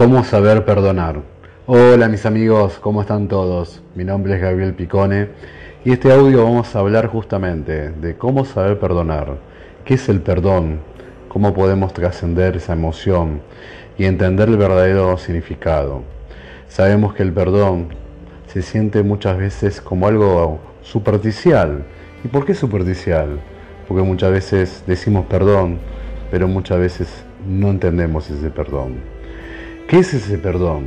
¿Cómo saber perdonar? Hola mis amigos, ¿cómo están todos? Mi nombre es Gabriel Picone y este audio vamos a hablar justamente de cómo saber perdonar, qué es el perdón, cómo podemos trascender esa emoción y entender el verdadero significado. Sabemos que el perdón se siente muchas veces como algo superficial. ¿Y por qué superficial? Porque muchas veces decimos perdón, pero muchas veces no entendemos ese perdón. ¿Qué es ese perdón?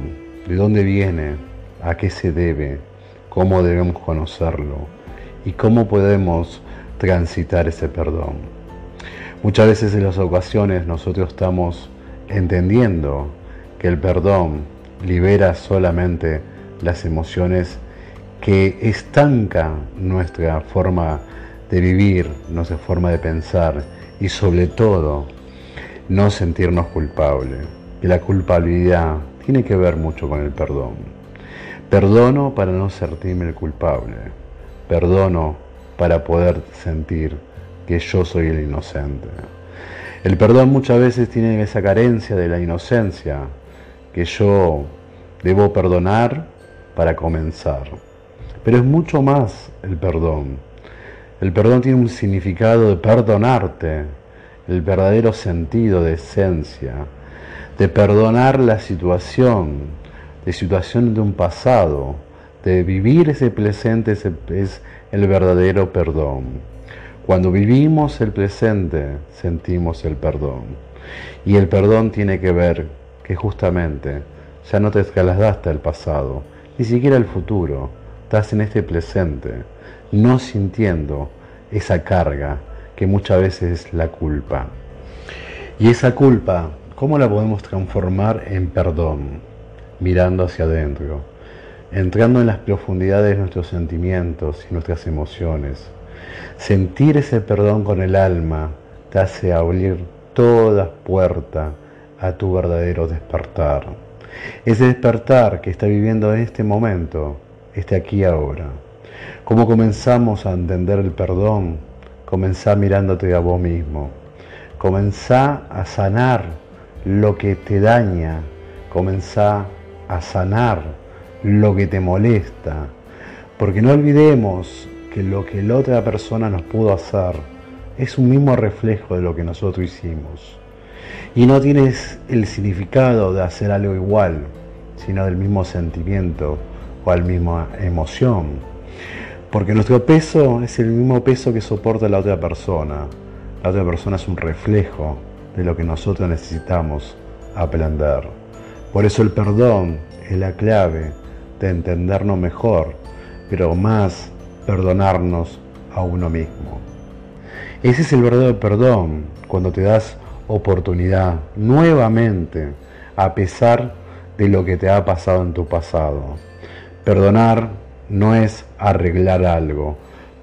¿De dónde viene? ¿A qué se debe? ¿Cómo debemos conocerlo? ¿Y cómo podemos transitar ese perdón? Muchas veces en las ocasiones nosotros estamos entendiendo que el perdón libera solamente las emociones que estancan nuestra forma de vivir, nuestra forma de pensar y sobre todo no sentirnos culpables la culpabilidad tiene que ver mucho con el perdón. Perdono para no sentirme el culpable. Perdono para poder sentir que yo soy el inocente. El perdón muchas veces tiene esa carencia de la inocencia, que yo debo perdonar para comenzar. Pero es mucho más el perdón. El perdón tiene un significado de perdonarte, el verdadero sentido de esencia, de perdonar la situación, de situación de un pasado, de vivir ese presente es el verdadero perdón. Cuando vivimos el presente, sentimos el perdón. Y el perdón tiene que ver que justamente ya no te escalaste el pasado, ni siquiera el futuro. Estás en este presente, no sintiendo esa carga que muchas veces es la culpa. Y esa culpa ¿Cómo la podemos transformar en perdón? Mirando hacia adentro, entrando en las profundidades de nuestros sentimientos y nuestras emociones. Sentir ese perdón con el alma te hace abrir todas puertas a tu verdadero despertar. Ese despertar que está viviendo en este momento, este aquí ahora. ¿Cómo comenzamos a entender el perdón? Comenzá mirándote a vos mismo. Comenzá a sanar lo que te daña, comenzá a sanar lo que te molesta, porque no olvidemos que lo que la otra persona nos pudo hacer es un mismo reflejo de lo que nosotros hicimos. Y no tienes el significado de hacer algo igual, sino del mismo sentimiento o la misma emoción. Porque nuestro peso es el mismo peso que soporta la otra persona. La otra persona es un reflejo de lo que nosotros necesitamos aprender. Por eso el perdón es la clave de entendernos mejor, pero más perdonarnos a uno mismo. Ese es el verdadero perdón, cuando te das oportunidad nuevamente a pesar de lo que te ha pasado en tu pasado. Perdonar no es arreglar algo,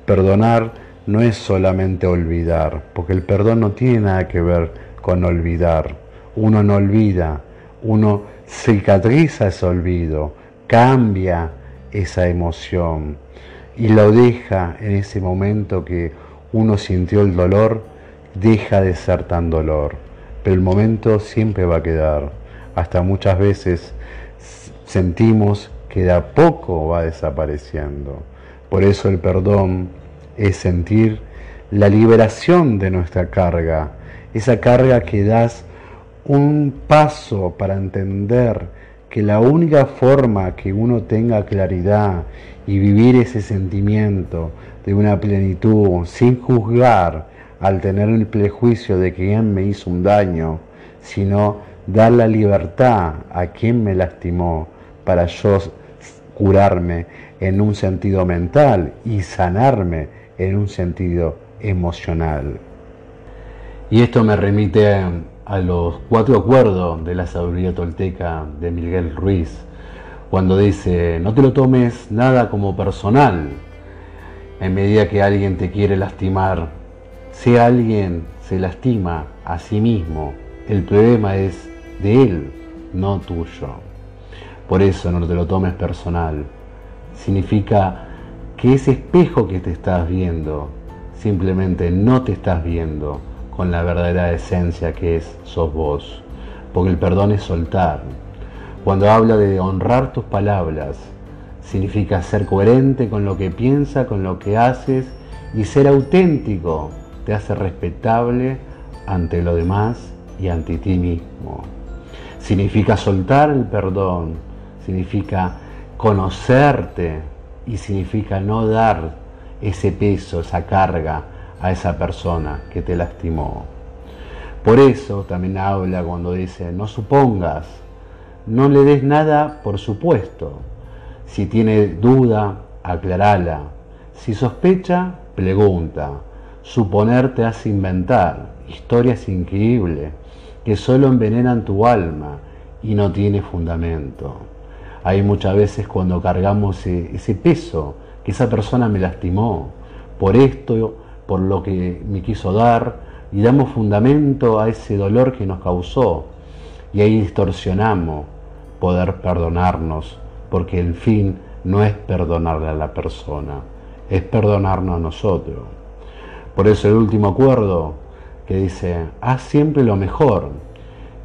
perdonar no es solamente olvidar, porque el perdón no tiene nada que ver con olvidar. Uno no olvida, uno cicatriza ese olvido, cambia esa emoción y lo deja en ese momento que uno sintió el dolor, deja de ser tan dolor. Pero el momento siempre va a quedar. Hasta muchas veces sentimos que de a poco va desapareciendo. Por eso el perdón es sentir la liberación de nuestra carga, esa carga que das un paso para entender que la única forma que uno tenga claridad y vivir ese sentimiento de una plenitud sin juzgar al tener el prejuicio de quien me hizo un daño, sino dar la libertad a quien me lastimó para yo curarme en un sentido mental y sanarme en un sentido emocional. Y esto me remite a los cuatro acuerdos de la sabiduría tolteca de Miguel Ruiz, cuando dice, no te lo tomes nada como personal, en medida que alguien te quiere lastimar, si alguien se lastima a sí mismo, el problema es de él, no tuyo. Por eso no te lo tomes personal. Significa que ese espejo que te estás viendo, simplemente no te estás viendo con la verdadera esencia que es sos vos. Porque el perdón es soltar. Cuando habla de honrar tus palabras, significa ser coherente con lo que piensas, con lo que haces y ser auténtico te hace respetable ante lo demás y ante ti mismo. Significa soltar el perdón, significa conocerte y significa no dar ese peso, esa carga a esa persona que te lastimó. Por eso también habla cuando dice, no supongas, no le des nada por supuesto. Si tiene duda, aclarala. Si sospecha, pregunta. Suponer te hace inventar historias increíbles que solo envenenan tu alma y no tiene fundamento. Hay muchas veces cuando cargamos e-, ese peso esa persona me lastimó por esto, por lo que me quiso dar, y damos fundamento a ese dolor que nos causó. Y ahí distorsionamos poder perdonarnos, porque el fin no es perdonarle a la persona, es perdonarnos a nosotros. Por eso el último acuerdo que dice, haz siempre lo mejor.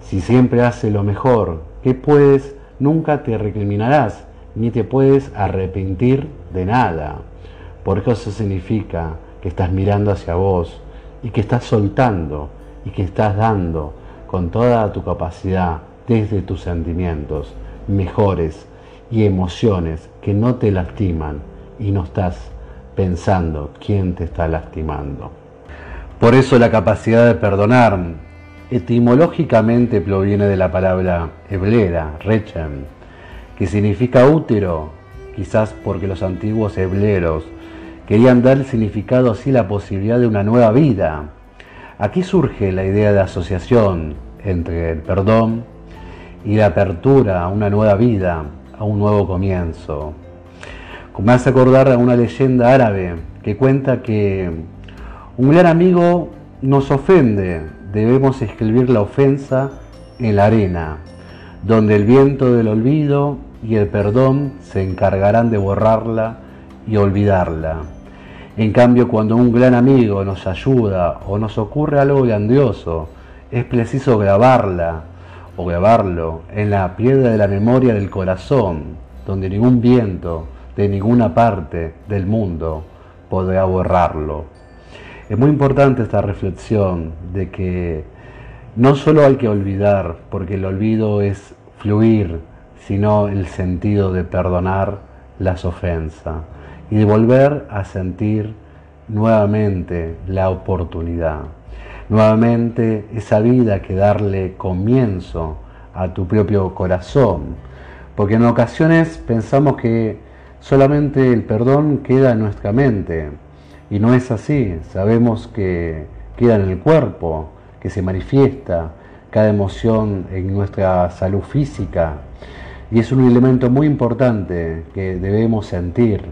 Si siempre haces lo mejor, ¿qué puedes? Nunca te recriminarás, ni te puedes arrepentir de nada. Porque eso significa que estás mirando hacia vos y que estás soltando y que estás dando con toda tu capacidad desde tus sentimientos mejores y emociones que no te lastiman y no estás pensando quién te está lastimando. Por eso la capacidad de perdonar etimológicamente proviene de la palabra hebrera, rechem, que significa útero, quizás porque los antiguos hebreros querían dar significado así la posibilidad de una nueva vida. Aquí surge la idea de asociación entre el perdón y la apertura a una nueva vida, a un nuevo comienzo. Me hace acordar a una leyenda árabe que cuenta que un gran amigo nos ofende, debemos escribir la ofensa en la arena, donde el viento del olvido y el perdón se encargarán de borrarla y olvidarla. En cambio, cuando un gran amigo nos ayuda o nos ocurre algo grandioso, es preciso grabarla o grabarlo en la piedra de la memoria del corazón, donde ningún viento de ninguna parte del mundo podrá borrarlo. Es muy importante esta reflexión de que no solo hay que olvidar, porque el olvido es fluir, sino el sentido de perdonar las ofensas y de volver a sentir nuevamente la oportunidad, nuevamente esa vida que darle comienzo a tu propio corazón, porque en ocasiones pensamos que solamente el perdón queda en nuestra mente, y no es así, sabemos que queda en el cuerpo, que se manifiesta cada emoción en nuestra salud física y es un elemento muy importante que debemos sentir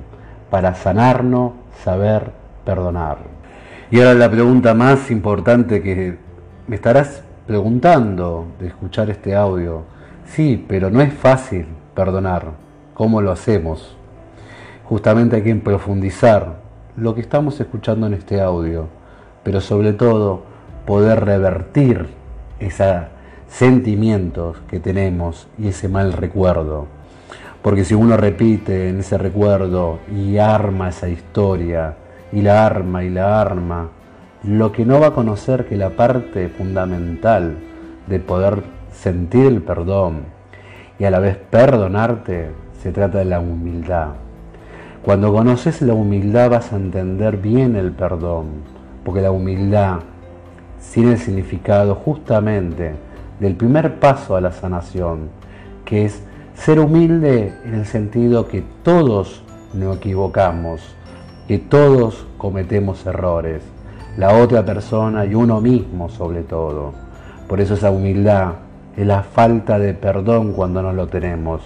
para sanarnos, saber perdonar. Y ahora la pregunta más importante que me estarás preguntando de escuchar este audio. Sí, pero no es fácil perdonar. ¿Cómo lo hacemos? Justamente hay que profundizar lo que estamos escuchando en este audio, pero sobre todo poder revertir esos sentimientos que tenemos y ese mal recuerdo. Porque si uno repite en ese recuerdo y arma esa historia, y la arma y la arma, lo que no va a conocer que la parte fundamental de poder sentir el perdón y a la vez perdonarte se trata de la humildad. Cuando conoces la humildad vas a entender bien el perdón, porque la humildad tiene el significado justamente del primer paso a la sanación, que es ser humilde en el sentido que todos nos equivocamos, que todos cometemos errores, la otra persona y uno mismo sobre todo. Por eso esa humildad es la falta de perdón cuando no lo tenemos,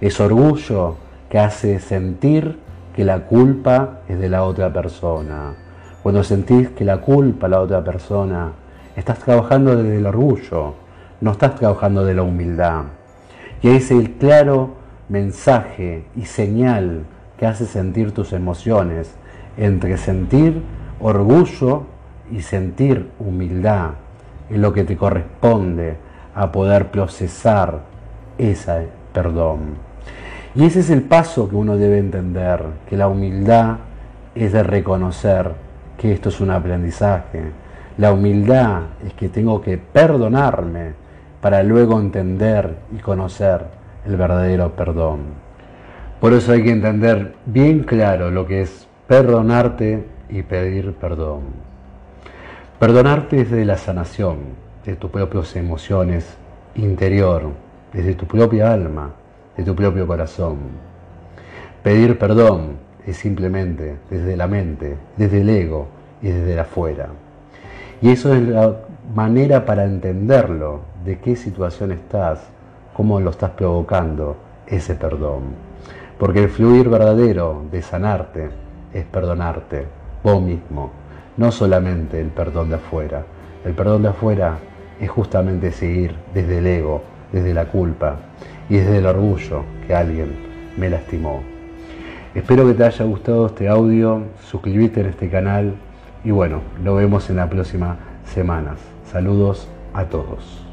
es orgullo que hace sentir que la culpa es de la otra persona. Cuando sentís que la culpa es la otra persona, estás trabajando desde el orgullo, no estás trabajando de la humildad. Y es el claro mensaje y señal que hace sentir tus emociones entre sentir orgullo y sentir humildad, es lo que te corresponde a poder procesar esa perdón. Y ese es el paso que uno debe entender, que la humildad es de reconocer que esto es un aprendizaje. La humildad es que tengo que perdonarme para luego entender y conocer el verdadero perdón. Por eso hay que entender bien claro lo que es perdonarte y pedir perdón. Perdonarte es de la sanación de tus propias emociones interior, desde tu propia alma, de tu propio corazón. Pedir perdón es simplemente desde la mente, desde el ego y desde afuera. Y eso es la manera para entenderlo, de qué situación estás, cómo lo estás provocando, ese perdón. Porque el fluir verdadero de sanarte es perdonarte vos mismo, no solamente el perdón de afuera. El perdón de afuera es justamente seguir desde el ego, desde la culpa y desde el orgullo que alguien me lastimó. Espero que te haya gustado este audio, suscríbete en este canal y bueno, lo vemos en las próximas semanas. Saludos a todos.